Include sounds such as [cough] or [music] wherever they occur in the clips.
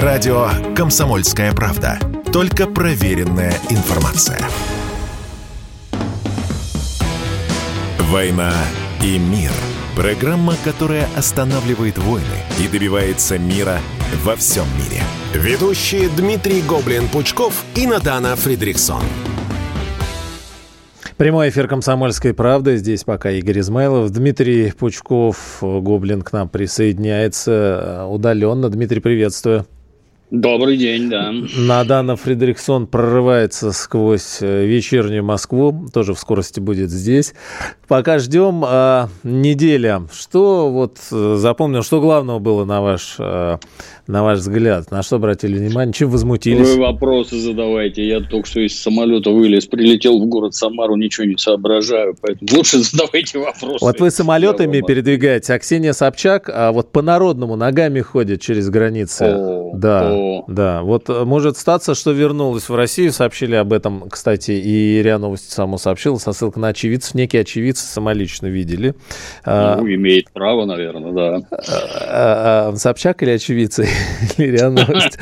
Радио «Комсомольская правда». Только проверенная информация. «Война и мир». Программа, которая останавливает войны и добивается мира во всем мире. Ведущие Дмитрий Гоблин-Пучков и Надана Фридриксон. Прямой эфир «Комсомольской правды». Здесь пока Игорь Измайлов. Дмитрий Пучков, Гоблин, к нам присоединяется удаленно. Дмитрий, приветствую. Добрый день, да. Надана Фредериксон прорывается сквозь э, вечернюю Москву, тоже в скорости будет здесь. Пока ждем а, неделя. Что вот э, запомнил, что главного было на ваш, а, на ваш взгляд? На что обратили внимание? Чем возмутились? Вы вопросы задавайте. Я только что из самолета вылез, прилетел в город Самару, ничего не соображаю, поэтому лучше задавайте вопросы. Вот вы самолетами передвигаетесь, а Ксения Собчак а вот по-народному ногами ходит через границы. О, да. О, да. Вот э, может статься, что вернулась в Россию. Сообщили об этом, кстати, и РИА Новости само сообщила, со ссылкой на очевидцев. Некие очевидцы самолично видели. А, ну, имеет право, наверное, да. А, а, Собчак или очевидцы? Или РИА Новости?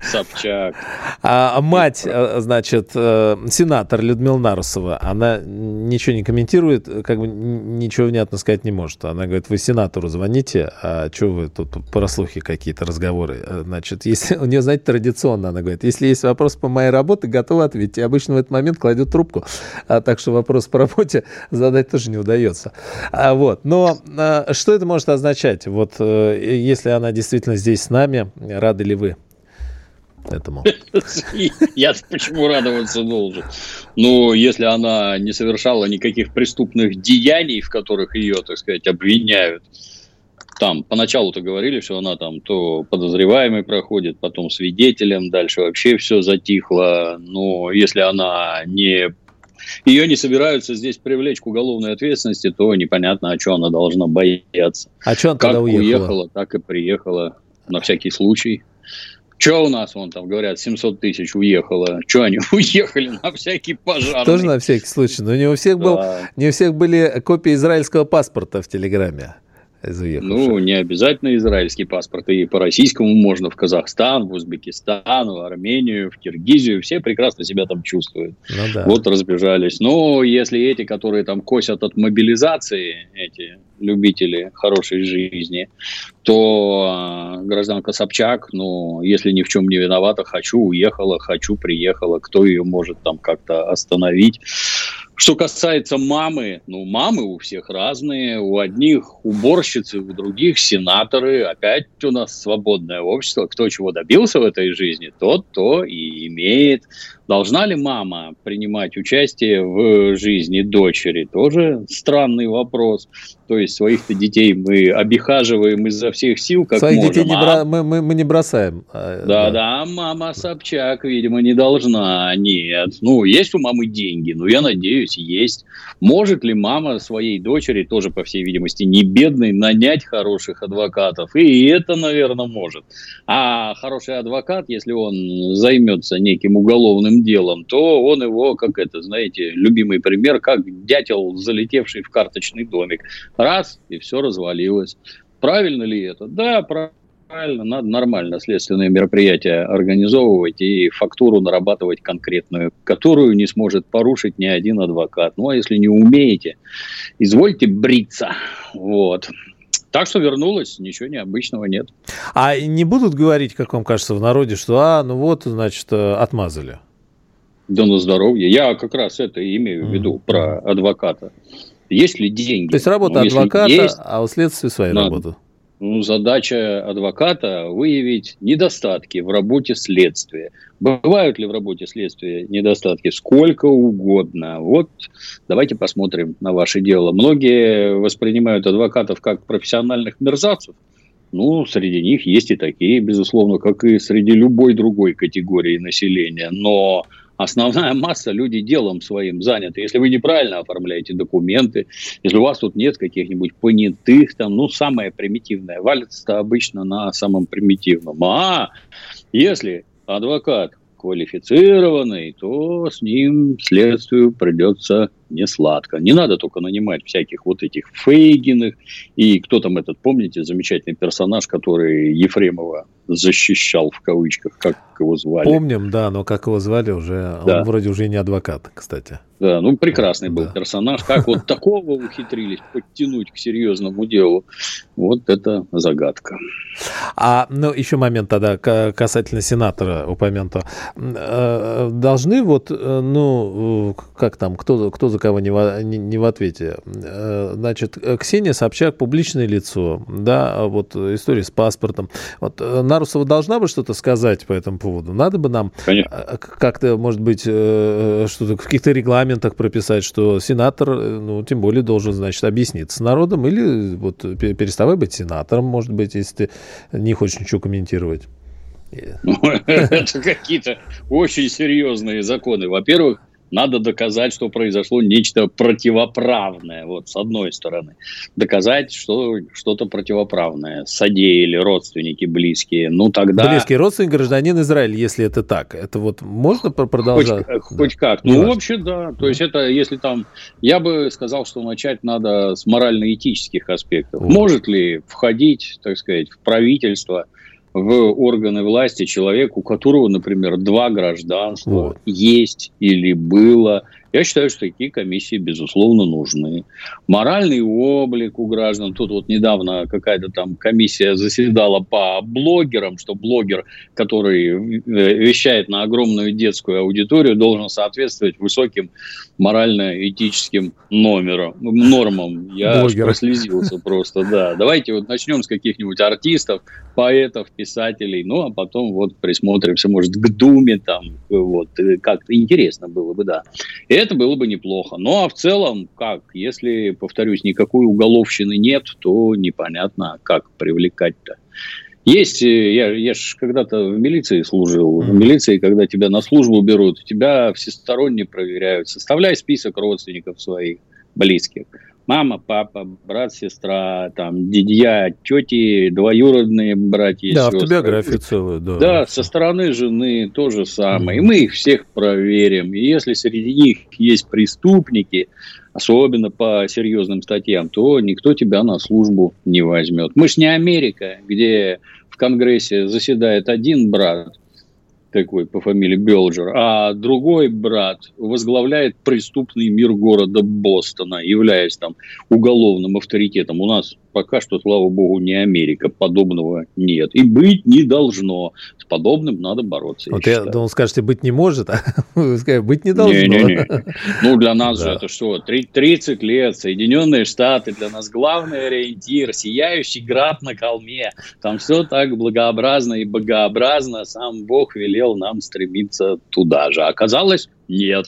Собчак. А мать, э, значит, э, сенатор Людмила Нарусова, она ничего не комментирует, как бы ничего внятно сказать не может. Она говорит, вы сенатору звоните, а что вы тут про слухи какие-то разговоры? Значит, [laughs] если у нее, знаете, традиционно она говорит, если есть вопрос по моей работе, готова ответить. И обычно в этот момент кладет трубку. А, так что вопрос по работе [laughs] задать тоже не удается. А, вот. Но а, что это может означать? Вот э, если она действительно здесь нами, рады ли вы? этому. [laughs] Я почему радоваться должен? Ну, если она не совершала никаких преступных деяний, в которых ее, так сказать, обвиняют, там поначалу-то говорили, что она там то подозреваемый проходит, потом свидетелем, дальше вообще все затихло. Но если она не ее не собираются здесь привлечь к уголовной ответственности, то непонятно, о чем она должна бояться. А что она как тогда уехала? уехала, так и приехала на всякий случай. Что у нас, вон там говорят, 700 тысяч уехало. Что они [laughs] уехали на всякий пожар? Тоже на всякий случай. Но не у всех, да. был, не у всех были копии израильского паспорта в Телеграме? Ну, не обязательно израильский паспорт. И по российскому можно в Казахстан, в Узбекистан, в Армению, в Киргизию. Все прекрасно себя там чувствуют. Ну, да. Вот разбежались. Но если эти, которые там косят от мобилизации, эти любители хорошей жизни, то э, гражданка Собчак, ну, если ни в чем не виновата, хочу, уехала, хочу, приехала, кто ее может там как-то остановить. Что касается мамы, ну, мамы у всех разные. У одних уборщицы, у других сенаторы. Опять у нас свободное общество. Кто чего добился в этой жизни, тот то и имеет. Должна ли мама принимать участие в жизни дочери? Тоже странный вопрос. То есть своих-то детей мы обихаживаем изо всех сил, как Своих можем. детей не бро... мы, мы, мы не бросаем. А, да, да, да, мама Собчак, видимо, не должна. Нет. Ну, есть у мамы деньги, ну, я надеюсь, есть. Может ли мама своей дочери, тоже, по всей видимости, не бедной, нанять хороших адвокатов? И это, наверное, может. А хороший адвокат, если он займется неким уголовным делом, то он его, как это, знаете, любимый пример, как дятел, залетевший в карточный домик Раз, и все развалилось. Правильно ли это? Да, правильно. Надо нормально следственные мероприятия организовывать и фактуру нарабатывать конкретную, которую не сможет порушить ни один адвокат. Ну, а если не умеете, извольте бриться. Вот. Так что вернулась, ничего необычного нет. А не будут говорить, как вам кажется, в народе, что, а, ну вот, значит, э, отмазали? Да на здоровье. Я как раз это имею в виду, mm-hmm. про адвоката. Есть ли деньги? То есть работа ну, адвоката, есть, а у следствия своя надо. работа. Ну, задача адвоката выявить недостатки в работе следствия. Бывают ли в работе следствия недостатки? Сколько угодно. Вот давайте посмотрим на ваше дело. Многие воспринимают адвокатов как профессиональных мерзавцев. Ну, среди них есть и такие, безусловно, как и среди любой другой категории населения. Но основная масса людей делом своим заняты. Если вы неправильно оформляете документы, если у вас тут нет каких-нибудь понятых, там, ну, самое примитивное, валится обычно на самом примитивном. А если адвокат квалифицированный, то с ним следствию придется не сладко. Не надо только нанимать всяких вот этих Фейгиных. И кто там этот, помните, замечательный персонаж, который Ефремова защищал в кавычках, как его звали. Помним, да, но как его звали уже, да. он вроде уже не адвокат, кстати. Да, ну прекрасный был да. персонаж. Как вот такого ухитрились подтянуть к серьезному делу, вот это загадка. А, ну, еще момент тогда касательно сенатора упомянутого. Э, должны вот, э, ну, как там, кто, кто за кого не в, не, не в ответе. Э, значит, Ксения Собчак публичное лицо, да, вот история с паспортом. Вот Нарусова должна бы что-то сказать по этому поводу? Надо бы нам как-то, может быть, что-то в каких-то регламентах прописать, что сенатор, ну, тем более должен, значит, объясниться с народом или вот переставай быть сенатором, может быть, если ты не хочешь ничего комментировать. Ну, [laughs] это какие-то очень серьезные законы. Во-первых, надо доказать, что произошло нечто противоправное, вот с одной стороны. Доказать, что что-то противоправное содеяли родственники близкие. Ну тогда... Близкий родственник гражданин Израиля, если это так. Это вот можно продолжать? Хоть, да. хоть как. Ну, вообще, да. То есть это, если там... Я бы сказал, что начать надо с морально-этических аспектов. Вот. Может ли входить, так сказать, в правительство в органы власти человек, у которого, например, два гражданства вот. есть или было – я считаю, что такие комиссии, безусловно, нужны. Моральный облик у граждан. Тут вот недавно какая-то там комиссия заседала по блогерам, что блогер, который э, вещает на огромную детскую аудиторию, должен соответствовать высоким морально-этическим номерам, нормам. Я Блогер. прослезился просто, да. Давайте вот начнем с каких-нибудь артистов, поэтов, писателей, ну, а потом вот присмотримся, может, к Думе там, вот, э, как-то интересно было бы, да. И это было бы неплохо. Ну, а в целом, как, если, повторюсь, никакой уголовщины нет, то непонятно, как привлекать-то. Есть, э, я, я же когда-то в милиции служил. В милиции, когда тебя на службу берут, тебя всесторонне проверяют. Составляй список родственников своих, близких мама, папа, брат, сестра, там, дядья, тети, двоюродные братья Да, сестры. автобиография целая, да. Да, со стороны жены то же самое. Mm-hmm. И мы их всех проверим. И если среди них есть преступники, особенно по серьезным статьям, то никто тебя на службу не возьмет. Мы ж не Америка, где в Конгрессе заседает один брат, такой по фамилии Белджер, а другой брат возглавляет преступный мир города Бостона, являясь там уголовным авторитетом. У нас пока что, слава богу, не Америка. Подобного нет. И быть не должно. С подобным надо бороться. Вот я, я думал, скажете, быть не может, а [laughs] быть не должно. Не, не, не. Ну, для нас да. же это что? 30 лет, Соединенные Штаты, для нас главный ориентир, сияющий град на холме. Там все так благообразно и богообразно. Сам Бог велел нам стремиться туда же. Оказалось, нет.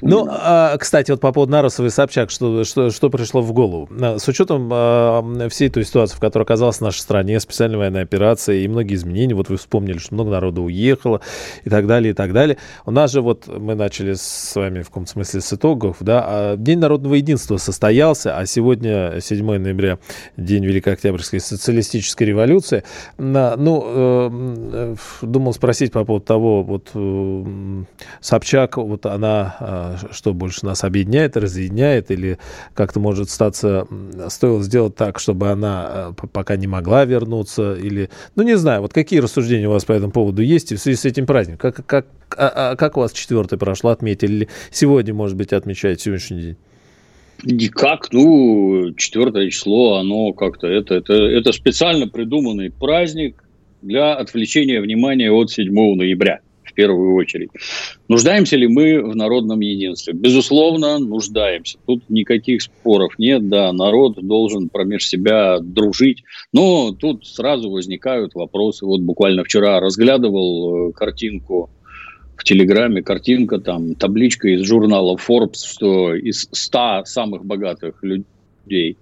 Ну, а, кстати, вот по поводу Нарусова и Собчак, что, что, что пришло в голову. А, с учетом а, всей той ситуации, в которой оказалась наша стране, специальная военная операция и многие изменения, вот вы вспомнили, что много народу уехало и так далее, и так далее. У нас же вот мы начали с вами в каком-то смысле с итогов, да, а День народного единства состоялся, а сегодня 7 ноября, День Великой Октябрьской социалистической революции. Ну, э, думал спросить по поводу того, вот э, Собчак, вот она что больше нас объединяет, разъединяет, или как-то может статься, стоило сделать так, чтобы она а, пока не могла вернуться, или, ну, не знаю, вот какие рассуждения у вас по этому поводу есть в связи с этим праздником? Как, как, а, а как у вас четвертое прошло, отметили, или сегодня, может быть, отмечаете сегодняшний день? Никак, ну, четвертое число, оно как-то, это, это, это специально придуманный праздник для отвлечения внимания от 7 ноября в первую очередь. Нуждаемся ли мы в народном единстве? Безусловно, нуждаемся. Тут никаких споров нет, да, народ должен промеж себя дружить. Но тут сразу возникают вопросы. Вот буквально вчера разглядывал э, картинку в Телеграме, картинка там, табличка из журнала Forbes, что из 100 самых богатых людей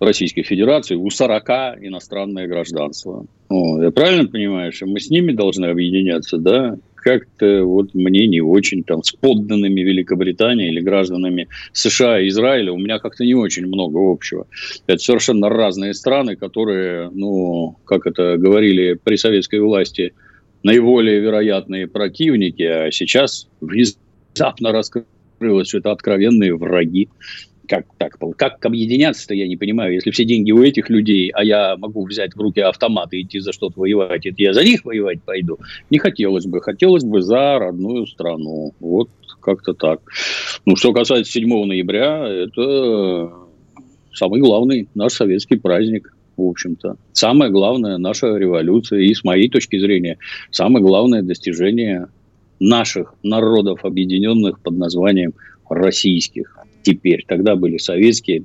Российской Федерации у 40 иностранное гражданство. Ну, я правильно понимаю, что мы с ними должны объединяться, да? Как-то вот мне не очень там с подданными Великобритании или гражданами США и Израиля у меня как-то не очень много общего. Это совершенно разные страны, которые, ну, как это говорили при советской власти, наиболее вероятные противники, а сейчас внезапно раскрылось, что это откровенные враги. Как так, как объединяться-то, я не понимаю. Если все деньги у этих людей, а я могу взять в руки автомат и идти за что-то воевать, это я за них воевать пойду. Не хотелось бы. Хотелось бы за родную страну. Вот как-то так. Ну, что касается 7 ноября, это самый главный наш советский праздник в общем-то. Самое главное наша революция, и с моей точки зрения, самое главное достижение наших народов, объединенных под названием российских теперь. Тогда были советские,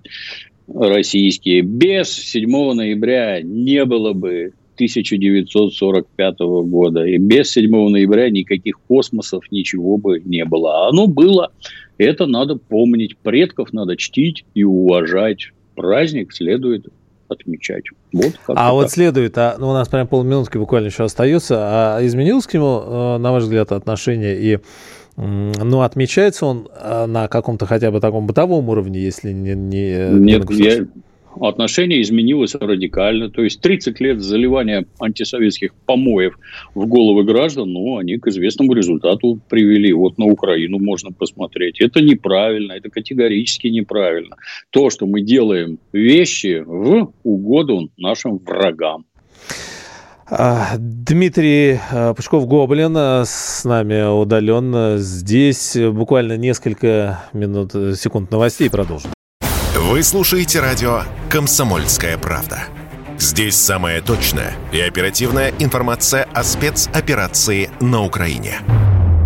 российские. Без 7 ноября не было бы 1945 года. И без 7 ноября никаких космосов, ничего бы не было. А оно было. Это надо помнить. Предков надо чтить и уважать. Праздник следует отмечать. Вот а так. вот следует, а, ну, у нас прям полминутки буквально еще остается, а изменилось к нему, э, на ваш взгляд, отношение и ну, отмечается он э, на каком-то хотя бы таком бытовом уровне, если не... не Нет, я, отношение изменилось радикально. То есть 30 лет заливания антисоветских помоев в головы граждан, ну, они к известному результату привели. Вот на Украину можно посмотреть. Это неправильно, это категорически неправильно. То, что мы делаем вещи в угоду нашим врагам. А, Дмитрий а, Пучков-Гоблин а, с нами удаленно здесь. Буквально несколько минут, секунд новостей продолжим. Вы слушаете радио «Комсомольская правда». Здесь самая точная и оперативная информация о спецоперации на Украине.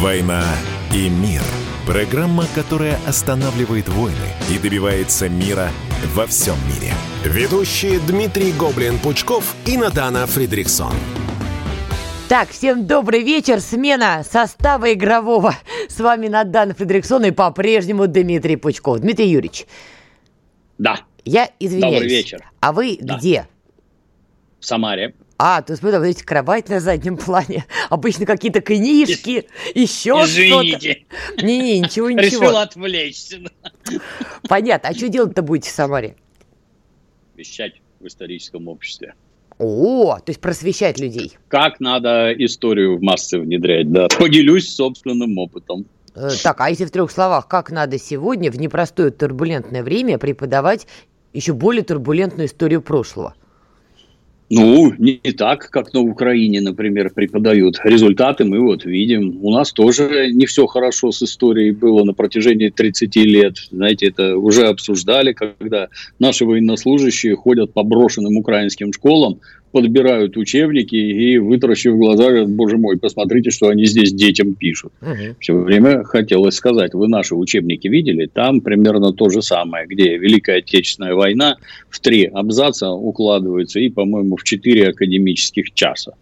«Война и мир». Программа, которая останавливает войны и добивается мира во всем мире. Ведущие Дмитрий Гоблин-Пучков и Надана Фридриксон. Так, всем добрый вечер. Смена состава игрового. С вами Надана Фридриксон и по-прежнему Дмитрий Пучков. Дмитрий Юрьевич. Да. Я извиняюсь. Добрый вечер. А вы да. где? В Самаре. А, то есть, смотрите, кровать на заднем плане. [laughs] Обычно какие-то книжки, еще Извините. что-то. Не-не, ничего, [laughs] ничего. Решил отвлечься. Понятно. А что делать-то будете в Самаре? Вещать в историческом обществе. О, то есть просвещать людей. Как надо историю в массы внедрять, да. Поделюсь собственным опытом. Э, так, а если в трех словах, как надо сегодня в непростое турбулентное время преподавать еще более турбулентную историю прошлого? Ну, не так, как на Украине, например, преподают. Результаты мы вот видим. У нас тоже не все хорошо с историей было на протяжении 30 лет. Знаете, это уже обсуждали, когда наши военнослужащие ходят по брошенным украинским школам, подбирают учебники и, вытаращив глаза, говорят, боже мой, посмотрите, что они здесь детям пишут. Угу. Все время хотелось сказать, вы наши учебники видели? Там примерно то же самое, где Великая Отечественная война в три абзаца укладывается и, по-моему, в четыре академических часа.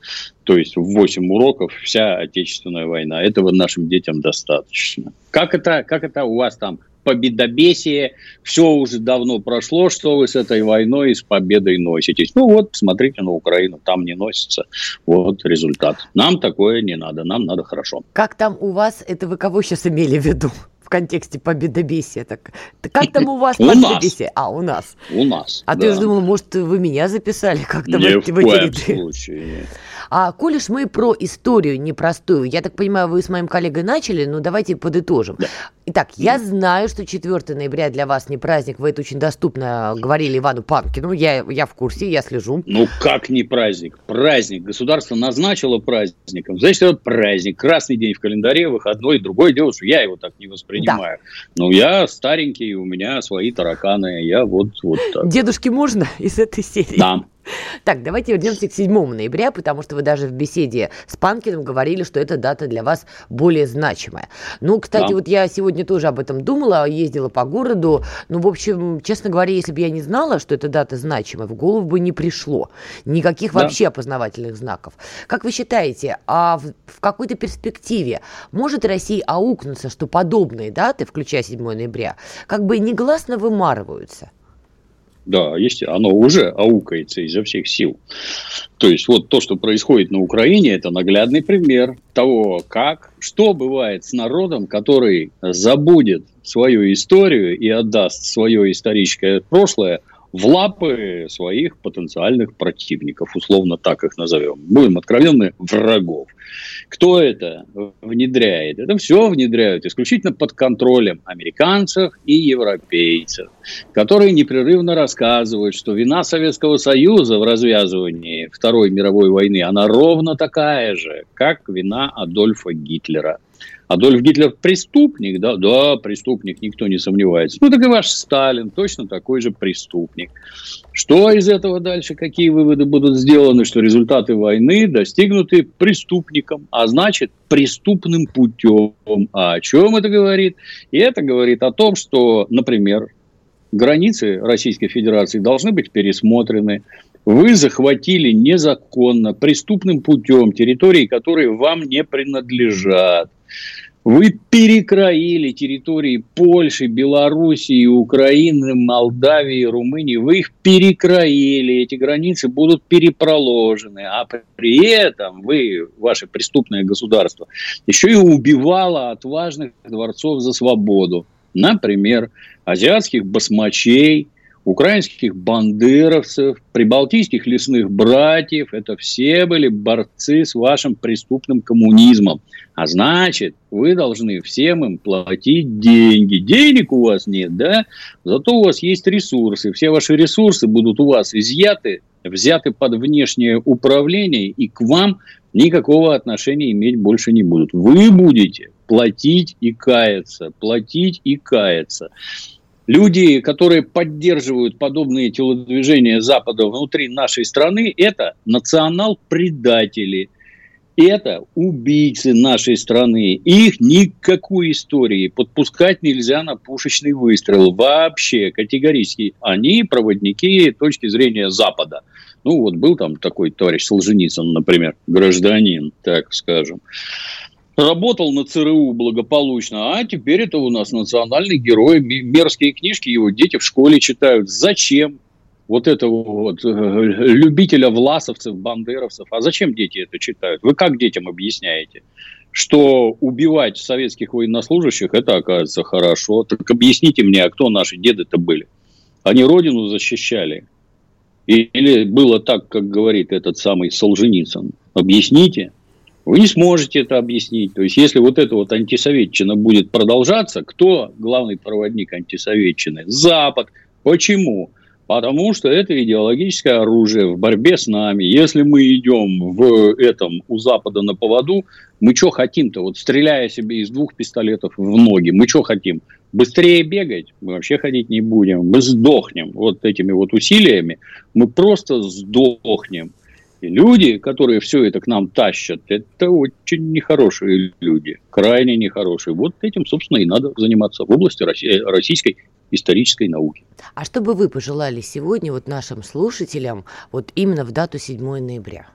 То есть в 8 уроков вся Отечественная война. Этого нашим детям достаточно. Как это, как это у вас там победобесие, все уже давно прошло, что вы с этой войной и с победой носитесь. Ну вот, посмотрите на Украину, там не носится. Вот результат. Нам такое не надо, нам надо хорошо. Как там у вас, это вы кого сейчас имели в виду? в контексте победобесия. Так, как там у вас [laughs] победобесие? А, у нас. У нас. А ты уже думал, может, вы меня записали как-то в, в, в эти ряды? случае. А коли ж мы про историю непростую, я так понимаю, вы с моим коллегой начали, но давайте подытожим. Да. Итак, я знаю, что 4 ноября для вас не праздник, вы это очень доступно говорили Ивану Панкину, я, я в курсе, я слежу. Ну как не праздник? Праздник. Государство назначило праздником. Значит, это праздник. Красный день в календаре, выходной. Другое дело, что я его так не воспринимаю. Да. Ну я старенький, у меня свои тараканы, я вот, вот так. Дедушке можно из этой серии? Да. [laughs] Так, давайте вернемся к 7 ноября, потому что вы даже в беседе с Панкиным говорили, что эта дата для вас более значимая. Ну, кстати, да. вот я сегодня тоже об этом думала, ездила по городу. Ну, в общем, честно говоря, если бы я не знала, что эта дата значимая, в голову бы не пришло. Никаких да. вообще опознавательных знаков. Как вы считаете, а в, в какой-то перспективе может Россия аукнуться, что подобные даты, включая 7 ноября, как бы негласно вымарываются? Да, есть, оно уже аукается изо всех сил. То есть, вот то, что происходит на Украине, это наглядный пример того, как, что бывает с народом, который забудет свою историю и отдаст свое историческое прошлое в лапы своих потенциальных противников, условно так их назовем. Будем откровенны, врагов. Кто это внедряет? Это все внедряют исключительно под контролем американцев и европейцев, которые непрерывно рассказывают, что вина Советского Союза в развязывании Второй мировой войны, она ровно такая же, как вина Адольфа Гитлера. Адольф Гитлер преступник, да, да, преступник, никто не сомневается. Ну, так и ваш Сталин точно такой же преступник. Что из этого дальше, какие выводы будут сделаны, что результаты войны достигнуты преступником, а значит преступным путем. А о чем это говорит? И это говорит о том, что, например, границы Российской Федерации должны быть пересмотрены. Вы захватили незаконно, преступным путем территории, которые вам не принадлежат. Вы перекроили территории Польши, Белоруссии, Украины, Молдавии, Румынии. Вы их перекроили, эти границы будут перепроложены. А при этом вы, ваше преступное государство, еще и убивало отважных дворцов за свободу. Например, азиатских басмачей, украинских бандеровцев, прибалтийских лесных братьев. Это все были борцы с вашим преступным коммунизмом. А значит, вы должны всем им платить деньги. Денег у вас нет, да? Зато у вас есть ресурсы. Все ваши ресурсы будут у вас изъяты, взяты под внешнее управление, и к вам никакого отношения иметь больше не будут. Вы будете платить и каяться, платить и каяться. Люди, которые поддерживают подобные телодвижения Запада внутри нашей страны, это национал-предатели, это убийцы нашей страны. Их никакой истории подпускать нельзя на пушечный выстрел. Вообще, категорически. Они проводники точки зрения Запада. Ну, вот был там такой товарищ Солженицын, например, гражданин, так скажем работал на ЦРУ благополучно, а теперь это у нас национальный герой, мерзкие книжки его дети в школе читают. Зачем? Вот этого вот э, любителя власовцев, бандеровцев. А зачем дети это читают? Вы как детям объясняете? Что убивать советских военнослужащих, это оказывается хорошо. Так объясните мне, а кто наши деды-то были? Они родину защищали? Или было так, как говорит этот самый Солженицын? Объясните. Вы не сможете это объяснить. То есть, если вот эта вот антисоветчина будет продолжаться, кто главный проводник антисоветчины? Запад. Почему? Потому что это идеологическое оружие в борьбе с нами. Если мы идем в этом у Запада на поводу, мы что хотим-то? Вот стреляя себе из двух пистолетов в ноги, мы что хотим? Быстрее бегать? Мы вообще ходить не будем. Мы сдохнем вот этими вот усилиями. Мы просто сдохнем. И люди, которые все это к нам тащат, это очень нехорошие люди, крайне нехорошие. Вот этим, собственно, и надо заниматься в области российской исторической науки. А что бы вы пожелали сегодня вот нашим слушателям вот именно в дату 7 ноября?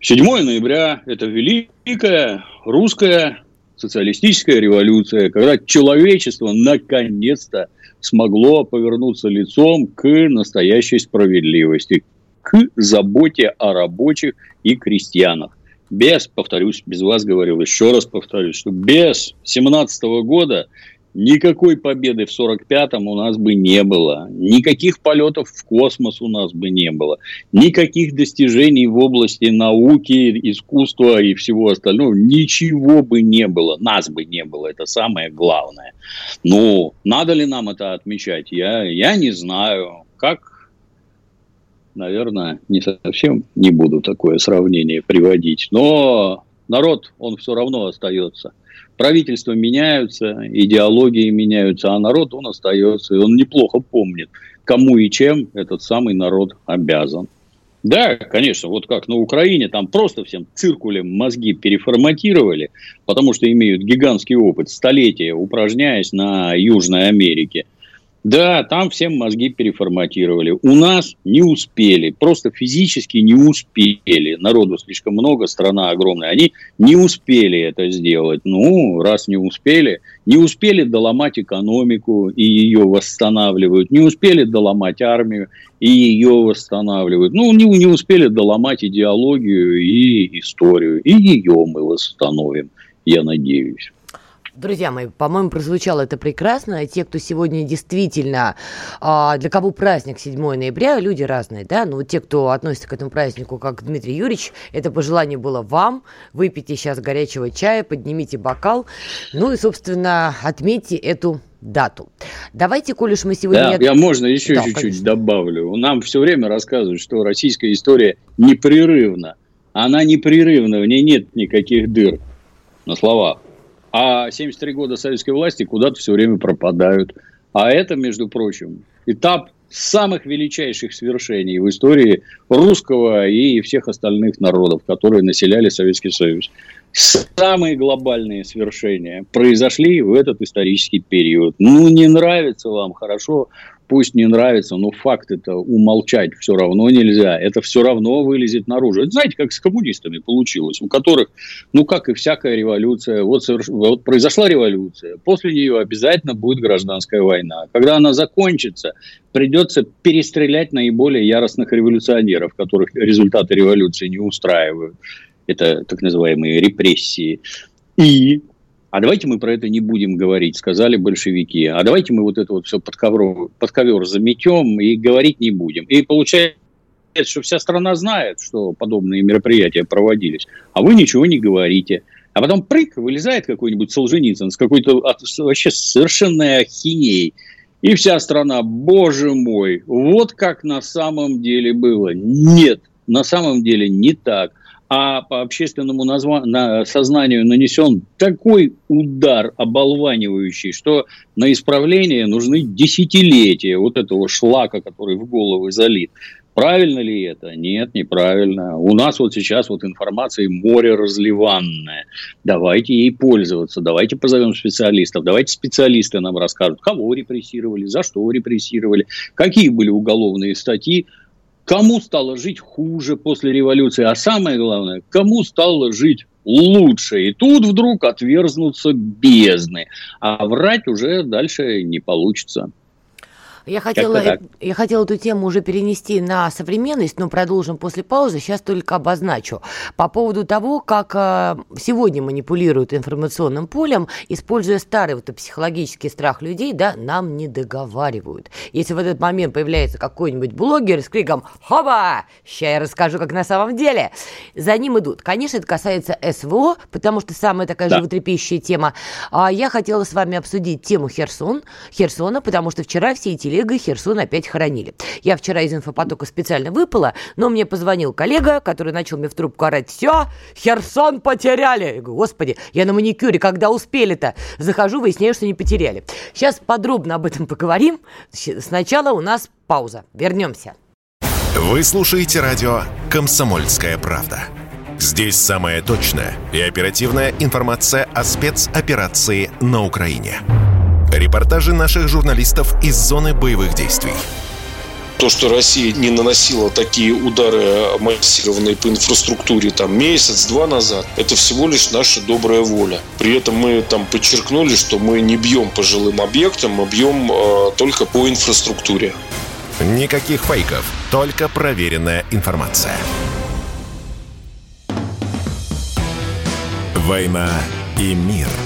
7 ноября – это великая русская социалистическая революция, когда человечество наконец-то смогло повернуться лицом к настоящей справедливости, к заботе о рабочих и крестьянах. Без, повторюсь, без вас говорил, еще раз повторюсь, что без 17 года Никакой победы в 45-м у нас бы не было. Никаких полетов в космос у нас бы не было. Никаких достижений в области науки, искусства и всего остального. Ничего бы не было. Нас бы не было. Это самое главное. Но надо ли нам это отмечать? Я, я не знаю. Как наверное, не совсем не буду такое сравнение приводить. Но народ, он все равно остается – правительства меняются, идеологии меняются, а народ, он остается, и он неплохо помнит, кому и чем этот самый народ обязан. Да, конечно, вот как на Украине, там просто всем циркулем мозги переформатировали, потому что имеют гигантский опыт, столетия упражняясь на Южной Америке – да, там всем мозги переформатировали. У нас не успели, просто физически не успели. Народу слишком много, страна огромная. Они не успели это сделать. Ну, раз не успели, не успели доломать экономику и ее восстанавливают. Не успели доломать армию и ее восстанавливают. Ну, не, не успели доломать идеологию и историю. И ее мы восстановим, я надеюсь. Друзья мои, по-моему, прозвучало это прекрасно. Те, кто сегодня действительно, а, для кого праздник 7 ноября, люди разные, да, но вот те, кто относится к этому празднику, как Дмитрий Юрьевич, это пожелание было вам. Выпейте сейчас горячего чая, поднимите бокал, ну и, собственно, отметьте эту дату. Давайте, коль уж мы сегодня... Да, я можно еще да, чуть-чуть конечно. добавлю. Нам все время рассказывают, что российская история непрерывна. Она непрерывна, в ней нет никаких дыр на словах. А 73 года советской власти куда-то все время пропадают. А это, между прочим, этап самых величайших свершений в истории русского и всех остальных народов, которые населяли Советский Союз. Самые глобальные свершения произошли в этот исторический период. Ну, не нравится вам, хорошо, пусть не нравится, но факт это умолчать все равно нельзя. Это все равно вылезет наружу. Это знаете, как с коммунистами получилось, у которых, ну, как и всякая революция, вот, соверш... вот произошла революция, после нее обязательно будет гражданская война. Когда она закончится, придется перестрелять наиболее яростных революционеров, которых результаты революции не устраивают. Это так называемые репрессии. И а давайте мы про это не будем говорить, сказали большевики. А давайте мы вот это вот все под, ковров, под ковер заметем и говорить не будем. И получается, что вся страна знает, что подобные мероприятия проводились, а вы ничего не говорите. А потом прыг, вылезает какой-нибудь Солженицын с какой-то вообще совершенной ахинеей. И вся страна, боже мой, вот как на самом деле было. Нет, на самом деле не так а по общественному назва... на сознанию нанесен такой удар оболванивающий, что на исправление нужны десятилетия вот этого шлака, который в головы залит. Правильно ли это? Нет, неправильно. У нас вот сейчас вот информации море разливанное. Давайте ей пользоваться, давайте позовем специалистов, давайте специалисты нам расскажут, кого репрессировали, за что репрессировали, какие были уголовные статьи, кому стало жить хуже после революции, а самое главное, кому стало жить лучше. И тут вдруг отверзнутся бездны, а врать уже дальше не получится. Я хотела, я хотела эту тему уже перенести на современность, но продолжим после паузы. Сейчас только обозначу. По поводу того, как э, сегодня манипулируют информационным полем, используя старый вот психологический страх людей, да, нам не договаривают. Если в этот момент появляется какой-нибудь блогер с криком «Хоба! Сейчас я расскажу, как на самом деле!» За ним идут. Конечно, это касается СВО, потому что самая такая да. животрепещущая тема. А я хотела с вами обсудить тему Херсон, Херсона, потому что вчера все эти коллегой Херсон опять хоронили. Я вчера из инфопотока специально выпала, но мне позвонил коллега, который начал мне в трубку орать, все, Херсон потеряли. Я говорю, господи, я на маникюре, когда успели-то? Захожу, выясняю, что не потеряли. Сейчас подробно об этом поговорим. Сначала у нас пауза. Вернемся. Вы слушаете радио «Комсомольская правда». Здесь самая точная и оперативная информация о спецоперации на Украине. Репортажи наших журналистов из зоны боевых действий. То, что Россия не наносила такие удары массированные по инфраструктуре там месяц-два назад, это всего лишь наша добрая воля. При этом мы там подчеркнули, что мы не бьем по жилым объектам, мы бьем э, только по инфраструктуре. Никаких фейков, только проверенная информация. «Война и мир» –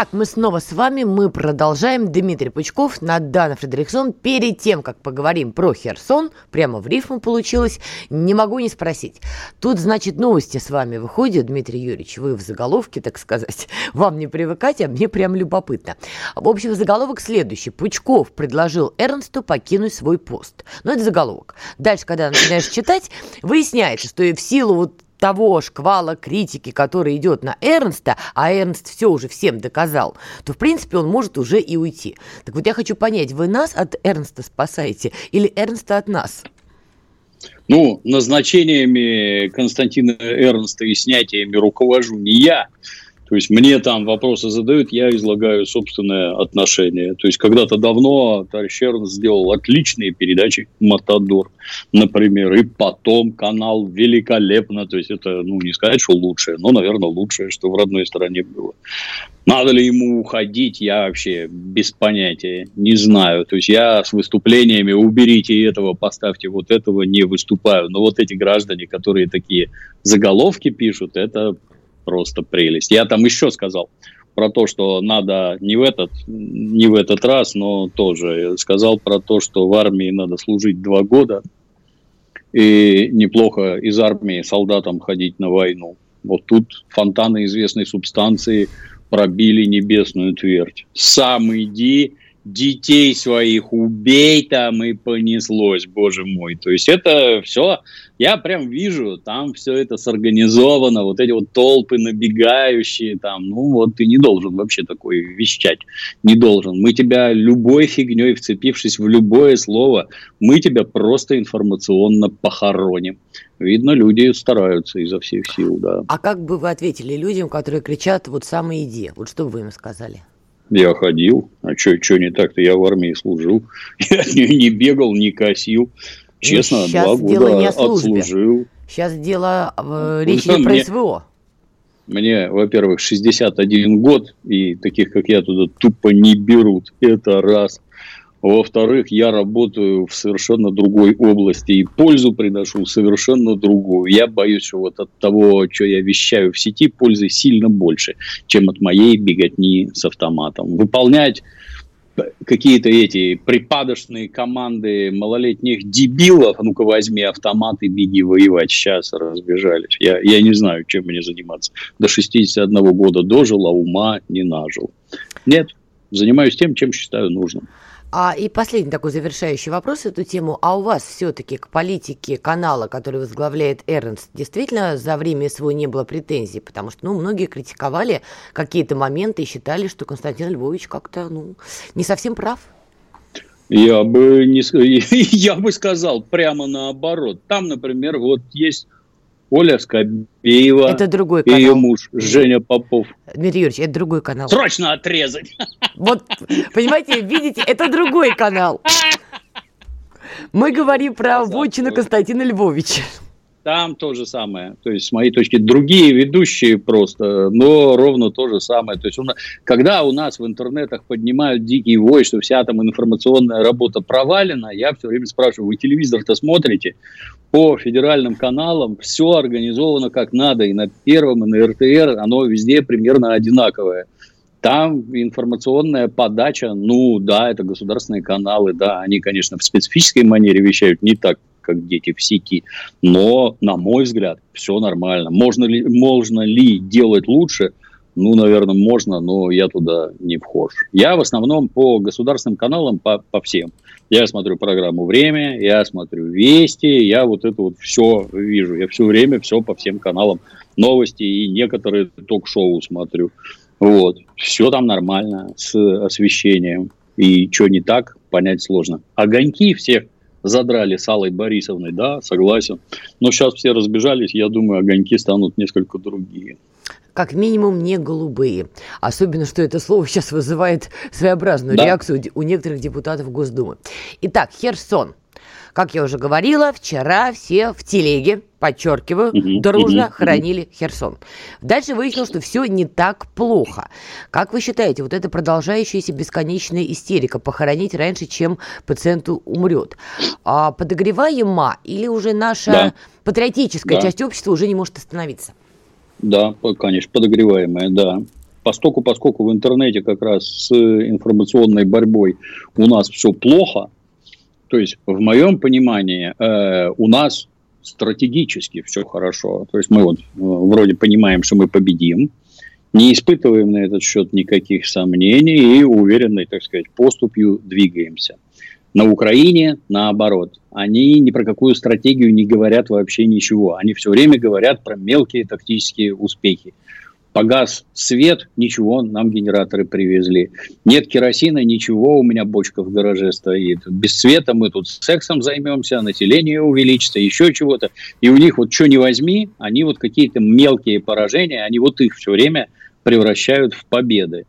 Итак, мы снова с вами, мы продолжаем. Дмитрий Пучков, Надана Фредериксон. Перед тем, как поговорим про Херсон, прямо в рифму получилось, не могу не спросить. Тут, значит, новости с вами выходят, Дмитрий Юрьевич, вы в заголовке, так сказать. [laughs] Вам не привыкать, а мне прям любопытно. В общем, заголовок следующий. Пучков предложил Эрнсту покинуть свой пост. Но это заголовок. Дальше, когда начинаешь читать, выясняется, что и в силу вот того шквала критики, который идет на Эрнста, а Эрнст все уже всем доказал, то, в принципе, он может уже и уйти. Так вот я хочу понять, вы нас от Эрнста спасаете или Эрнста от нас? Ну, назначениями Константина Эрнста и снятиями руковожу не я, то есть мне там вопросы задают, я излагаю собственное отношение. То есть когда-то давно товарищ Черн сделал отличные передачи «Матадор», например, и потом канал великолепно. То есть это, ну, не сказать, что лучшее, но, наверное, лучшее, что в родной стране было. Надо ли ему уходить, я вообще без понятия, не знаю. То есть я с выступлениями «уберите этого, поставьте вот этого» не выступаю. Но вот эти граждане, которые такие заголовки пишут, это просто прелесть. Я там еще сказал про то, что надо не в этот, не в этот раз, но тоже сказал про то, что в армии надо служить два года, и неплохо из армии солдатам ходить на войну. Вот тут фонтаны известной субстанции пробили небесную твердь. Сам иди, детей своих убей там и понеслось, боже мой. То есть это все я прям вижу, там все это сорганизовано, вот эти вот толпы набегающие там, ну вот ты не должен вообще такой вещать, не должен. Мы тебя любой фигней, вцепившись в любое слово, мы тебя просто информационно похороним. Видно, люди стараются изо всех сил, да. А как бы вы ответили людям, которые кричат вот самой иди? Вот что бы вы им сказали? Я ходил, а что не так-то, я в армии служил, [laughs] я не, не бегал, не косил. Честно, Сейчас два года дело не отслужил. Сейчас дело, э, речь не про СВО. Мне, во-первых, 61 год, и таких, как я, туда тупо не берут. Это раз. Во-вторых, я работаю в совершенно другой области и пользу приношу совершенно другую. Я боюсь, что вот от того, что я вещаю в сети, пользы сильно больше, чем от моей беготни с автоматом. Выполнять какие-то эти припадочные команды малолетних дебилов, ну-ка возьми автомат и беги воевать, сейчас разбежались. Я, я не знаю, чем мне заниматься. До 61 года дожил, а ума не нажил. Нет, занимаюсь тем, чем считаю нужным. А, и последний такой завершающий вопрос эту тему. А у вас все-таки к политике канала, который возглавляет Эрнст, действительно за время СВО не было претензий? Потому что ну, многие критиковали какие-то моменты и считали, что Константин Львович как-то ну, не совсем прав. Я бы, не, [laughs] я бы сказал прямо наоборот. Там, например, вот есть Оля Скобеева. Это другой канал. И ее муж Женя Попов. Дмитрий Юрьевич, это другой канал. Срочно отрезать. Вот, понимаете, видите, это другой канал. Мы говорим про вотчину Константина Львовича. Там то же самое. То есть, с моей точки, другие ведущие просто, но ровно то же самое. То есть, у когда у нас в интернетах поднимают дикий вой, что вся там информационная работа провалена, я все время спрашиваю, вы телевизор-то смотрите? По федеральным каналам все организовано как надо. И на Первом, и на РТР оно везде примерно одинаковое. Там информационная подача, ну да, это государственные каналы, да, они, конечно, в специфической манере вещают не так, как дети в сети. Но, на мой взгляд, все нормально. Можно ли, можно ли делать лучше? Ну, наверное, можно, но я туда не вхож. Я в основном по государственным каналам, по, по всем. Я смотрю программу «Время», я смотрю «Вести», я вот это вот все вижу. Я все время все по всем каналам новости и некоторые ток-шоу смотрю. Вот. Все там нормально с освещением. И что не так, понять сложно. Огоньки всех задрали с Аллой Борисовной, да, согласен. Но сейчас все разбежались, я думаю, огоньки станут несколько другие как минимум не голубые. Особенно, что это слово сейчас вызывает своеобразную да. реакцию у некоторых депутатов Госдумы. Итак, Херсон. Как я уже говорила, вчера все в телеге, подчеркиваю, угу, дружно угу, хранили Херсон. Дальше выяснилось, что все не так плохо. Как вы считаете, вот эта продолжающаяся бесконечная истерика похоронить раньше, чем пациенту умрет, а подогреваема или уже наша да. патриотическая да. часть общества уже не может остановиться? Да, конечно, подогреваемая, да. постоку, поскольку в интернете как раз с информационной борьбой у нас все плохо, то есть в моем понимании э, у нас стратегически все хорошо. То есть мы вот э, вроде понимаем, что мы победим, не испытываем на этот счет никаких сомнений и уверенной, так сказать, поступью двигаемся. На Украине, наоборот, они ни про какую стратегию не говорят вообще ничего. Они все время говорят про мелкие тактические успехи. Погас свет, ничего, нам генераторы привезли. Нет керосина, ничего, у меня бочка в гараже стоит. Без света мы тут сексом займемся, население увеличится, еще чего-то. И у них вот что не возьми, они вот какие-то мелкие поражения, они вот их все время превращают в победы.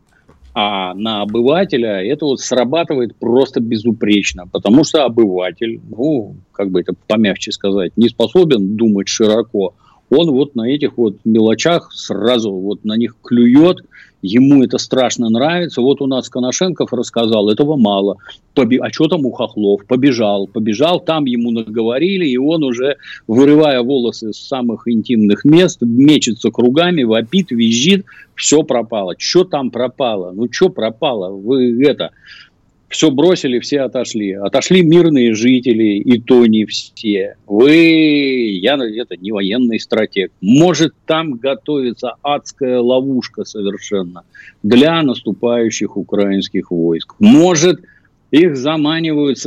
А на обывателя это вот срабатывает просто безупречно, потому что обыватель, ну, как бы это помягче сказать, не способен думать широко. Он вот на этих вот мелочах сразу вот на них клюет, ему это страшно нравится. Вот у нас Коношенков рассказал, этого мало. Поби... А что там у Хохлов? Побежал, побежал, там ему наговорили, и он уже, вырывая волосы с самых интимных мест, мечется кругами, вопит, визжит, все пропало. Что там пропало? Ну, что пропало? Вы это все бросили, все отошли. Отошли мирные жители, и то не все. Вы, я это не военный стратег. Может, там готовится адская ловушка совершенно для наступающих украинских войск. Может, их заманивают,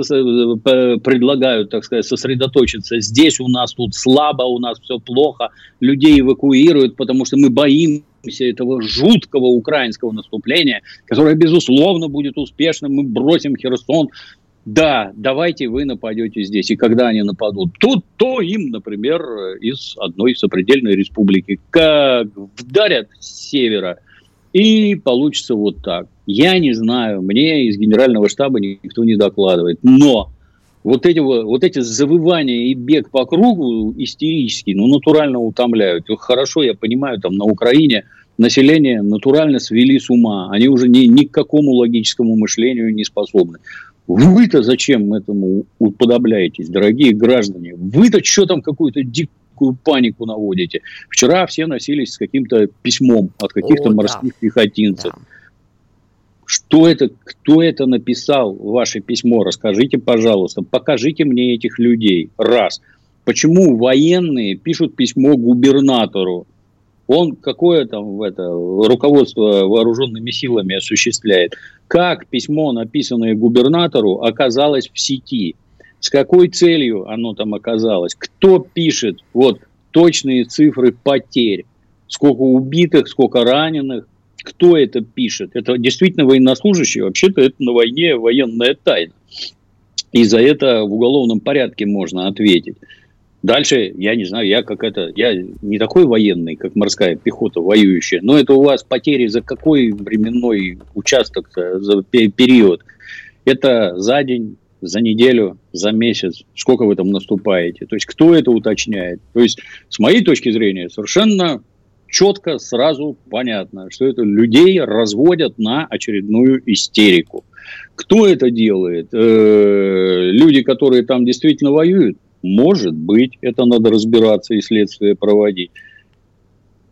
предлагают, так сказать, сосредоточиться. Здесь у нас тут слабо, у нас все плохо, людей эвакуируют, потому что мы боимся этого жуткого украинского наступления, которое, безусловно, будет успешным. Мы бросим Херсон. Да, давайте вы нападете здесь. И когда они нападут тут, то им, например, из одной сопредельной республики как вдарят с севера, и получится вот так. Я не знаю, мне из генерального штаба никто не докладывает. Но вот эти, вот эти завывания и бег по кругу истерический, ну, натурально утомляют. Хорошо, я понимаю, там на Украине население натурально свели с ума. Они уже ни, ни к какому логическому мышлению не способны. Вы-то зачем этому уподобляетесь, дорогие граждане? Вы-то что там какую-то дикую панику наводите? Вчера все носились с каким-то письмом от каких-то О, морских да. пехотинцев. Да. Что это, кто это написал, ваше письмо, расскажите, пожалуйста, покажите мне этих людей. Раз. Почему военные пишут письмо губернатору? Он какое там это, руководство вооруженными силами осуществляет? Как письмо, написанное губернатору, оказалось в сети? С какой целью оно там оказалось? Кто пишет вот точные цифры потерь? Сколько убитых, сколько раненых? Кто это пишет. Это действительно военнослужащий, вообще-то это на войне военная тайна. И за это в уголовном порядке можно ответить. Дальше, я не знаю, я как это, я не такой военный, как морская пехота воюющая, но это у вас потери за какой временной участок, за период? Это за день, за неделю, за месяц, сколько вы там наступаете. То есть, кто это уточняет? То есть, с моей точки зрения, совершенно четко, сразу понятно, что это людей разводят на очередную истерику. Кто это делает? Э, люди, которые там действительно воюют? Может быть, это надо разбираться и следствие проводить.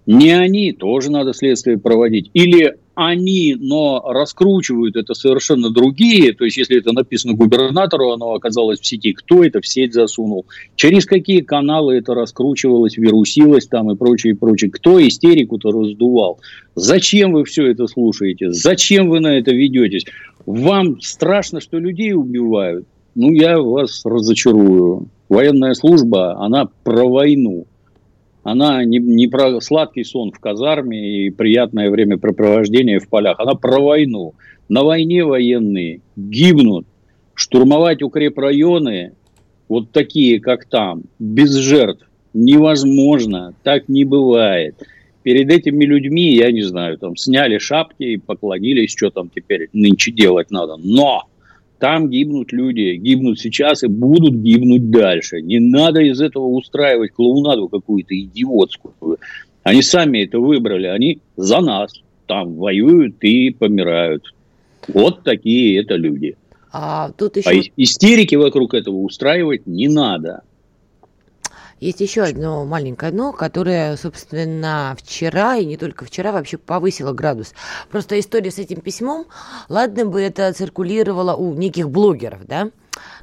Не они, тоже надо следствие проводить. Или они, но раскручивают это совершенно другие, то есть если это написано губернатору, оно оказалось в сети, кто это в сеть засунул, через какие каналы это раскручивалось, вирусилось там и прочее, и прочее, кто истерику-то раздувал, зачем вы все это слушаете, зачем вы на это ведетесь, вам страшно, что людей убивают, ну я вас разочарую, военная служба, она про войну, она не, не про сладкий сон в казарме и приятное времяпрепровождение в полях. Она про войну. На войне военные гибнут. Штурмовать укрепрайоны, вот такие, как там, без жертв, невозможно. Так не бывает. Перед этими людьми, я не знаю, там сняли шапки и поклонились, что там теперь нынче делать надо. Но там гибнут люди, гибнут сейчас и будут гибнуть дальше. Не надо из этого устраивать клоунаду какую-то идиотскую. Они сами это выбрали, они за нас там воюют и помирают. Вот такие это люди. А тут еще... А истерики вокруг этого устраивать не надо. Есть еще одно маленькое но, которое, собственно, вчера, и не только вчера, вообще повысило градус. Просто история с этим письмом, ладно бы это циркулировало у неких блогеров, да?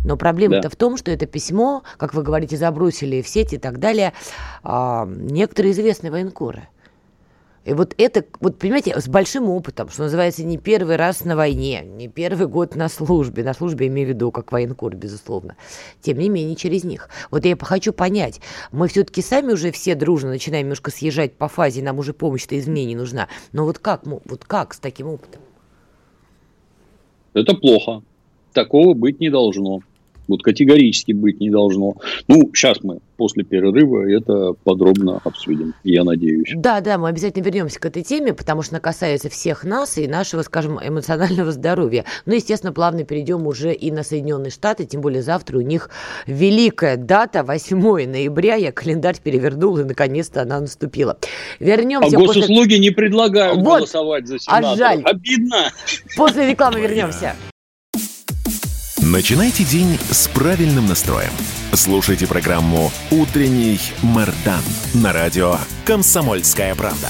Но проблема-то да. в том, что это письмо, как вы говорите, забросили в сеть и так далее, а, некоторые известные военкоры – и вот это, вот понимаете, с большим опытом, что называется, не первый раз на войне, не первый год на службе, на службе имею в виду, как военкор, безусловно, тем не менее через них. Вот я хочу понять, мы все-таки сами уже все дружно начинаем немножко съезжать по фазе, нам уже помощь-то изменений нужна, но вот как, вот как с таким опытом? Это плохо. Такого быть не должно. Вот категорически быть не должно. Ну, сейчас мы после перерыва это подробно обсудим, я надеюсь. Да, да, мы обязательно вернемся к этой теме, потому что она касается всех нас и нашего, скажем, эмоционального здоровья. Ну, естественно, плавно перейдем уже и на Соединенные Штаты, тем более завтра у них великая дата, 8 ноября. Я календарь перевернул, и наконец-то она наступила. Вернемся. А после... госуслуги не предлагают вот, голосовать за сенатора. А жаль. Обидно. После рекламы вернемся. [laughs] Начинайте день с правильным настроем. Слушайте программу «Утренний Мардан» на радио «Комсомольская правда».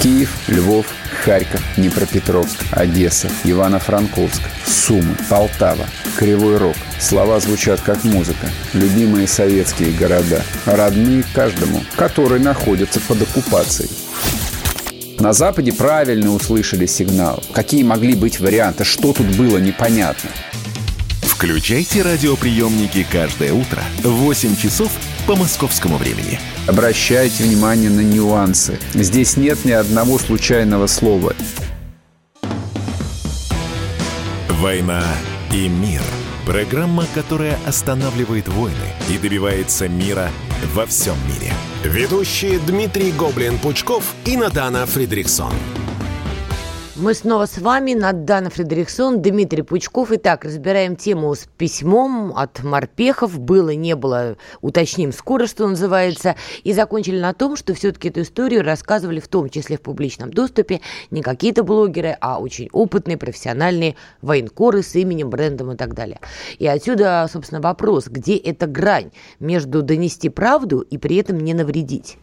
Киев, Львов, Харьков, Днепропетровск, Одесса, Ивано-Франковск, Сумы, Полтава, Кривой Рог. Слова звучат как музыка. Любимые советские города. Родные каждому, который находится под оккупацией. На Западе правильно услышали сигнал. Какие могли быть варианты? Что тут было непонятно? Включайте радиоприемники каждое утро в 8 часов по московскому времени. Обращайте внимание на нюансы. Здесь нет ни одного случайного слова. «Война и мир» – программа, которая останавливает войны и добивается мира во всем мире. Ведущие Дмитрий Гоблин-Пучков и Надана Фридриксон – мы снова с вами, Надана Фредериксон, Дмитрий Пучков. Итак, разбираем тему с письмом от морпехов. Было, не было, уточним скоро, что называется. И закончили на том, что все-таки эту историю рассказывали в том числе в публичном доступе не какие-то блогеры, а очень опытные, профессиональные военкоры с именем, брендом и так далее. И отсюда, собственно, вопрос, где эта грань между донести правду и при этом не навредить?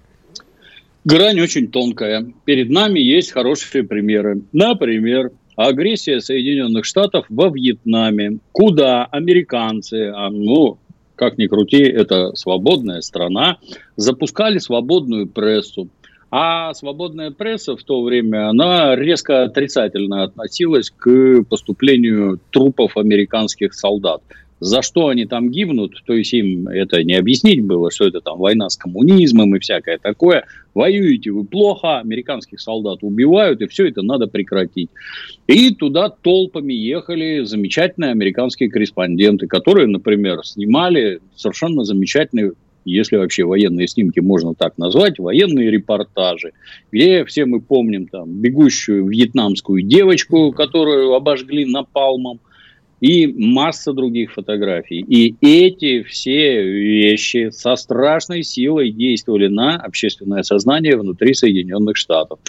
Грань очень тонкая. Перед нами есть хорошие примеры. Например, агрессия Соединенных Штатов во Вьетнаме, куда американцы, а, ну, как ни крути, это свободная страна, запускали свободную прессу. А свободная пресса в то время, она резко отрицательно относилась к поступлению трупов американских солдат за что они там гибнут, то есть им это не объяснить было, что это там война с коммунизмом и всякое такое. Воюете вы плохо, американских солдат убивают, и все это надо прекратить. И туда толпами ехали замечательные американские корреспонденты, которые, например, снимали совершенно замечательные если вообще военные снимки можно так назвать, военные репортажи, где все мы помним там бегущую вьетнамскую девочку, которую обожгли напалмом, и масса других фотографий. И эти все вещи со страшной силой действовали на общественное сознание внутри Соединенных Штатов.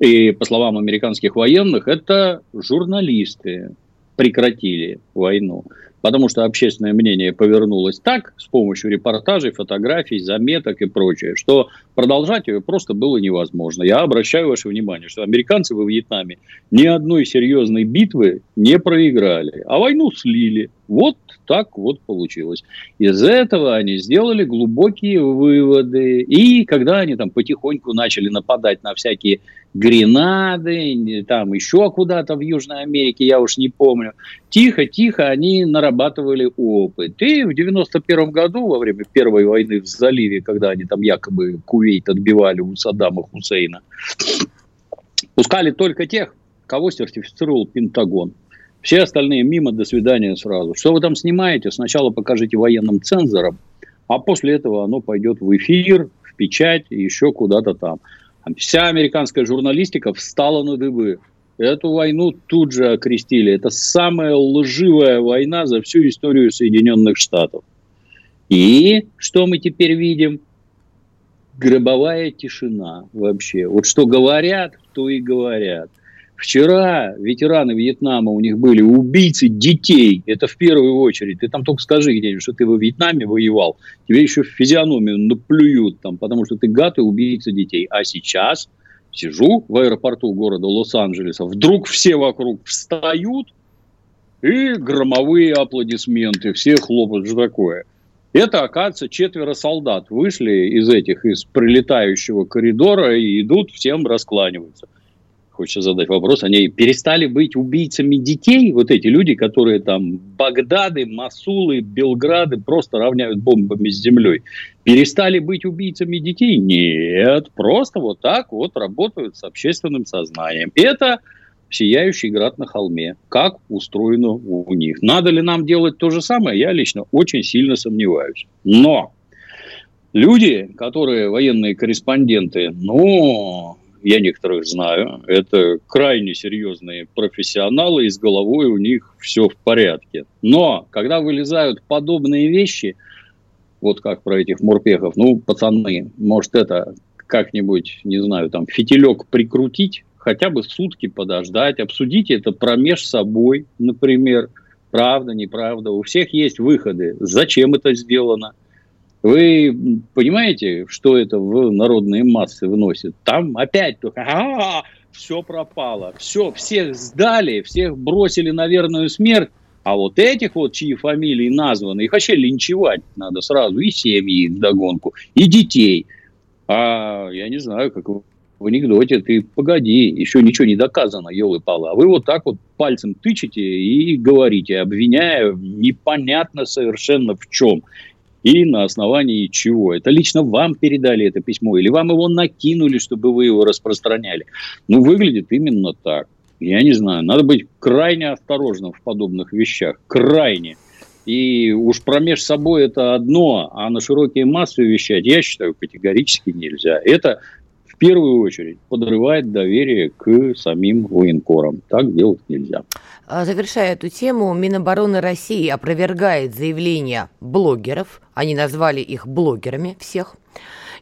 И по словам американских военных, это журналисты прекратили войну потому что общественное мнение повернулось так с помощью репортажей, фотографий, заметок и прочее, что продолжать ее просто было невозможно. Я обращаю ваше внимание, что американцы во Вьетнаме ни одной серьезной битвы не проиграли, а войну слили. Вот так вот получилось. Из этого они сделали глубокие выводы. И когда они там потихоньку начали нападать на всякие Гренады, там еще куда-то в Южной Америке, я уж не помню. Тихо-тихо они нарабатывали опыт. И в 91 году, во время Первой войны в заливе, когда они там якобы Кувейт отбивали у Саддама Хусейна, пускали только тех, кого сертифицировал Пентагон. Все остальные мимо, до свидания сразу. Что вы там снимаете? Сначала покажите военным цензорам, а после этого оно пойдет в эфир, в печать еще куда-то там. Вся американская журналистика встала на дыбы. Эту войну тут же окрестили. Это самая лживая война за всю историю Соединенных Штатов. И что мы теперь видим? Гробовая тишина вообще. Вот что говорят, то и говорят. Вчера ветераны Вьетнама, у них были убийцы детей. Это в первую очередь. Ты там только скажи где-нибудь, что ты во Вьетнаме воевал. Тебе еще в физиономию наплюют, там, потому что ты гад и убийца детей. А сейчас сижу в аэропорту города Лос-Анджелеса, вдруг все вокруг встают, и громовые аплодисменты, все хлопают, что такое. Это, оказывается, четверо солдат вышли из этих, из прилетающего коридора и идут, всем раскланиваются хочется задать вопрос, они перестали быть убийцами детей, вот эти люди, которые там Багдады, Масулы, Белграды просто равняют бомбами с землей, перестали быть убийцами детей? Нет, просто вот так вот работают с общественным сознанием. Это сияющий град на холме. Как устроено у них. Надо ли нам делать то же самое? Я лично очень сильно сомневаюсь. Но люди, которые военные корреспонденты, ну, я некоторых знаю, это крайне серьезные профессионалы, и с головой у них все в порядке. Но, когда вылезают подобные вещи, вот как про этих морпехов, ну, пацаны, может это как-нибудь, не знаю, там, фитилек прикрутить, хотя бы сутки подождать, обсудить это промеж собой, например, правда, неправда. У всех есть выходы. Зачем это сделано? Вы понимаете, что это в народные массы вносит? Там опять только а, все пропало, все, всех сдали, всех бросили на верную смерть, а вот этих вот, чьи фамилии названы, их вообще линчевать надо сразу, и семьи догонку, и детей. А я не знаю, как в анекдоте, ты погоди, еще ничего не доказано, елы-палы. А вы вот так вот пальцем тычете и говорите, обвиняя непонятно совершенно в чем и на основании чего. Это лично вам передали это письмо, или вам его накинули, чтобы вы его распространяли. Ну, выглядит именно так. Я не знаю, надо быть крайне осторожным в подобных вещах. Крайне. И уж промеж собой это одно, а на широкие массы вещать, я считаю, категорически нельзя. Это в первую очередь подрывает доверие к самим военкорам. Так делать нельзя. А, завершая эту тему, Минобороны России опровергает заявления блогеров, они назвали их блогерами всех,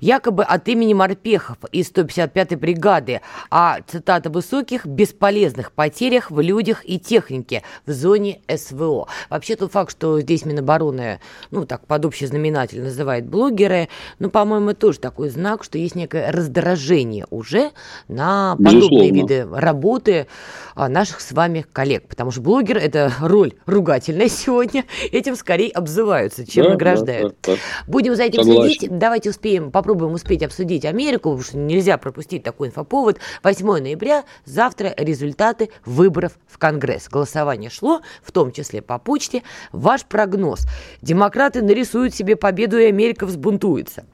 якобы от имени морпехов из 155-й бригады о, цитата, высоких бесполезных потерях в людях и технике в зоне СВО. Вообще тот факт, что здесь Минобороны, ну так, под общий знаменатель называет блогеры, ну, по-моему, тоже такой знак, что есть некое раздражение уже на подобные Безусловно. виды работы а, наших с вами коллег. Потому что блогер – это роль ругательная сегодня. Этим скорее обзываются, чем да, награждают. Да, да, да. Будем за этим Согласен. следить. Давайте успеем попробовать попробуем успеть обсудить Америку, потому что нельзя пропустить такой инфоповод. 8 ноября, завтра результаты выборов в Конгресс. Голосование шло, в том числе по почте. Ваш прогноз. Демократы нарисуют себе победу, и Америка взбунтуется.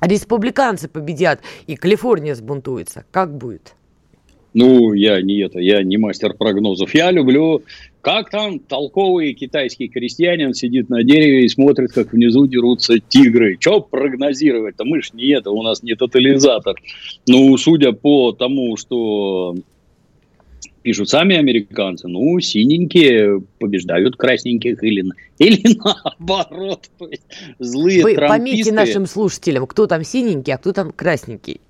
Республиканцы победят, и Калифорния взбунтуется. Как будет? Ну, я не это, я не мастер прогнозов. Я люблю, как там толковый китайский крестьянин сидит на дереве и смотрит, как внизу дерутся тигры. Че прогнозировать-то? Мы ж не это, у нас не тотализатор. Ну, судя по тому, что пишут сами американцы, ну, синенькие побеждают красненьких или, или [laughs] наоборот. Злые Вы трамписты... пометьте нашим слушателям, кто там синенький, а кто там красненький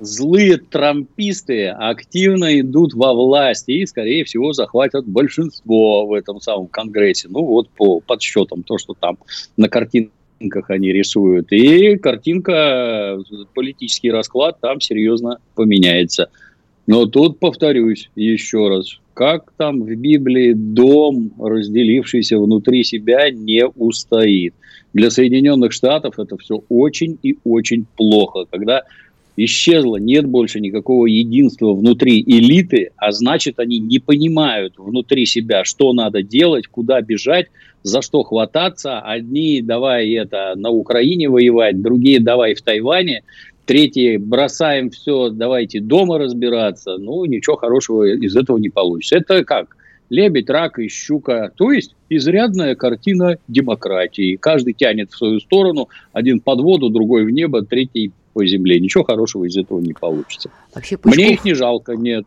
злые трамписты активно идут во власть и, скорее всего, захватят большинство в этом самом Конгрессе. Ну, вот по подсчетам, то, что там на картинках они рисуют. И картинка, политический расклад там серьезно поменяется. Но тут повторюсь еще раз, как там в Библии дом, разделившийся внутри себя, не устоит. Для Соединенных Штатов это все очень и очень плохо, когда исчезло, нет больше никакого единства внутри элиты, а значит, они не понимают внутри себя, что надо делать, куда бежать, за что хвататься. Одни давай это на Украине воевать, другие давай в Тайване, третьи бросаем все, давайте дома разбираться. Ну, ничего хорошего из этого не получится. Это как? Лебедь, рак и щука. То есть изрядная картина демократии. Каждый тянет в свою сторону, один под воду, другой в небо, третий по земле. Ничего хорошего из этого не получится. Вообще, Пучков... Мне их не жалко, нет.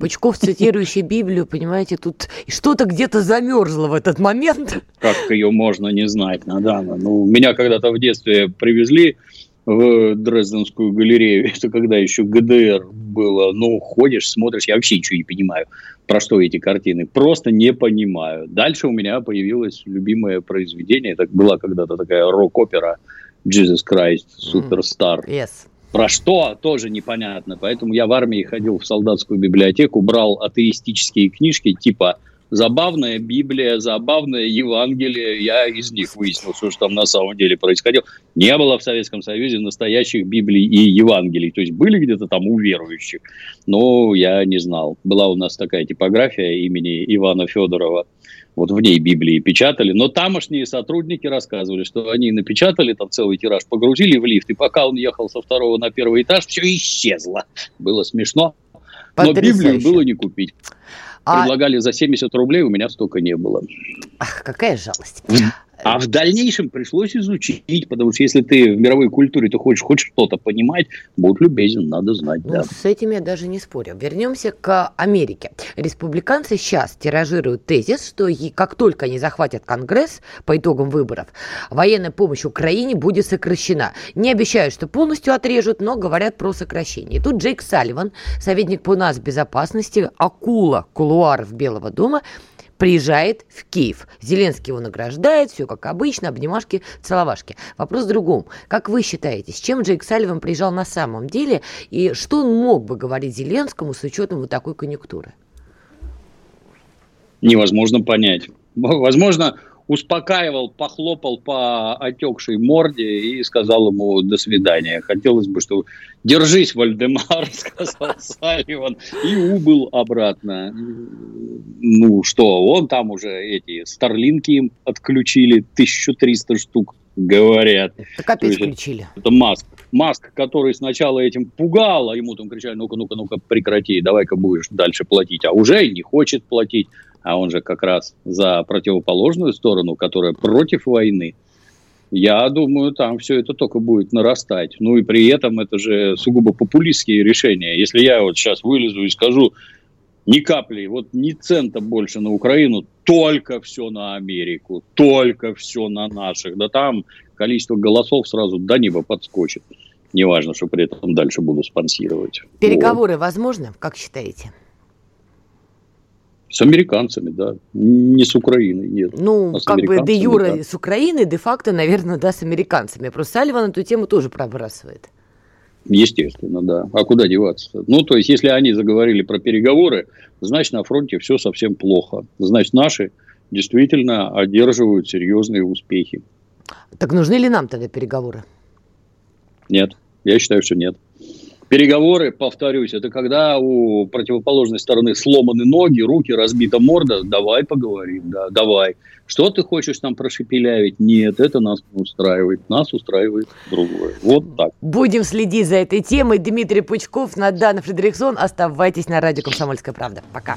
Пучков, цитирующий Библию, понимаете, тут что-то где-то замерзло в этот момент. Как ее можно не знать, Надана? Ну, меня когда-то в детстве привезли в Дрезденскую галерею. [laughs] Это когда еще ГДР было. Ну, ходишь, смотришь, я вообще ничего не понимаю, про что эти картины. Просто не понимаю. Дальше у меня появилось любимое произведение. Это была когда-то такая рок-опера Jesus Christ Superstar. Mm. Yes. Про что, тоже непонятно. Поэтому я в армии ходил в солдатскую библиотеку, брал атеистические книжки типа забавная Библия, забавное Евангелие. Я из них выяснил, что же там на самом деле происходило. Не было в Советском Союзе настоящих Библий и Евангелий. То есть были где-то там у верующих, но я не знал. Была у нас такая типография имени Ивана Федорова. Вот в ней Библии печатали. Но тамошние сотрудники рассказывали, что они напечатали там целый тираж, погрузили в лифт, и пока он ехал со второго на первый этаж, все исчезло. Было смешно. Но Библию было не купить. А... Предлагали за 70 рублей, у меня столько не было. Ах, какая жалость. А в дальнейшем пришлось изучить, потому что если ты в мировой культуре, ты хочешь хоть что-то понимать, будь любезен, надо знать. Ну, да. С этим я даже не спорю. Вернемся к Америке. Республиканцы сейчас тиражируют тезис, что как только они захватят Конгресс по итогам выборов, военная помощь Украине будет сокращена. Не обещают, что полностью отрежут, но говорят про сокращение. И тут Джейк Салливан, советник по нас безопасности, акула кулуаров Белого дома, приезжает в Киев. Зеленский его награждает, все как обычно, обнимашки, целовашки. Вопрос в другом. Как вы считаете, с чем Джейк Салливан приезжал на самом деле, и что он мог бы говорить Зеленскому с учетом вот такой конъюнктуры? Невозможно понять. Возможно, успокаивал, похлопал по отекшей морде и сказал ему «до свидания». Хотелось бы, чтобы «держись, Вальдемар», [laughs] сказал Салливан, и убыл обратно. Ну что, он там уже эти старлинки им отключили, 1300 штук, говорят. Так опять включили. Это Маск. Маск, который сначала этим пугал, а ему там кричали, ну-ка, ну-ка, ну-ка, прекрати, давай-ка будешь дальше платить, а уже не хочет платить а он же как раз за противоположную сторону, которая против войны, я думаю, там все это только будет нарастать. Ну и при этом это же сугубо популистские решения. Если я вот сейчас вылезу и скажу, ни капли, вот ни цента больше на Украину, только все на Америку, только все на наших, да там количество голосов сразу до неба подскочит. Неважно, что при этом дальше буду спонсировать. Переговоры вот. возможны, как считаете? С американцами, да. Не с Украиной, нет. Ну, а как бы де юра да. с Украины, де-факто, наверное, да, с американцами. Просто Салливан эту тему тоже пробрасывает. Естественно, да. А куда деваться? Ну, то есть, если они заговорили про переговоры, значит, на фронте все совсем плохо. Значит, наши действительно одерживают серьезные успехи. Так нужны ли нам тогда переговоры? Нет. Я считаю, что нет. Переговоры, повторюсь, это когда у противоположной стороны сломаны ноги, руки, разбита морда. Давай поговорим, да, давай. Что ты хочешь там прошепелявить? Нет, это нас не устраивает. Нас устраивает другое. Вот так. Будем следить за этой темой. Дмитрий Пучков, Надана Фредериксон. Оставайтесь на радио «Комсомольская правда». Пока.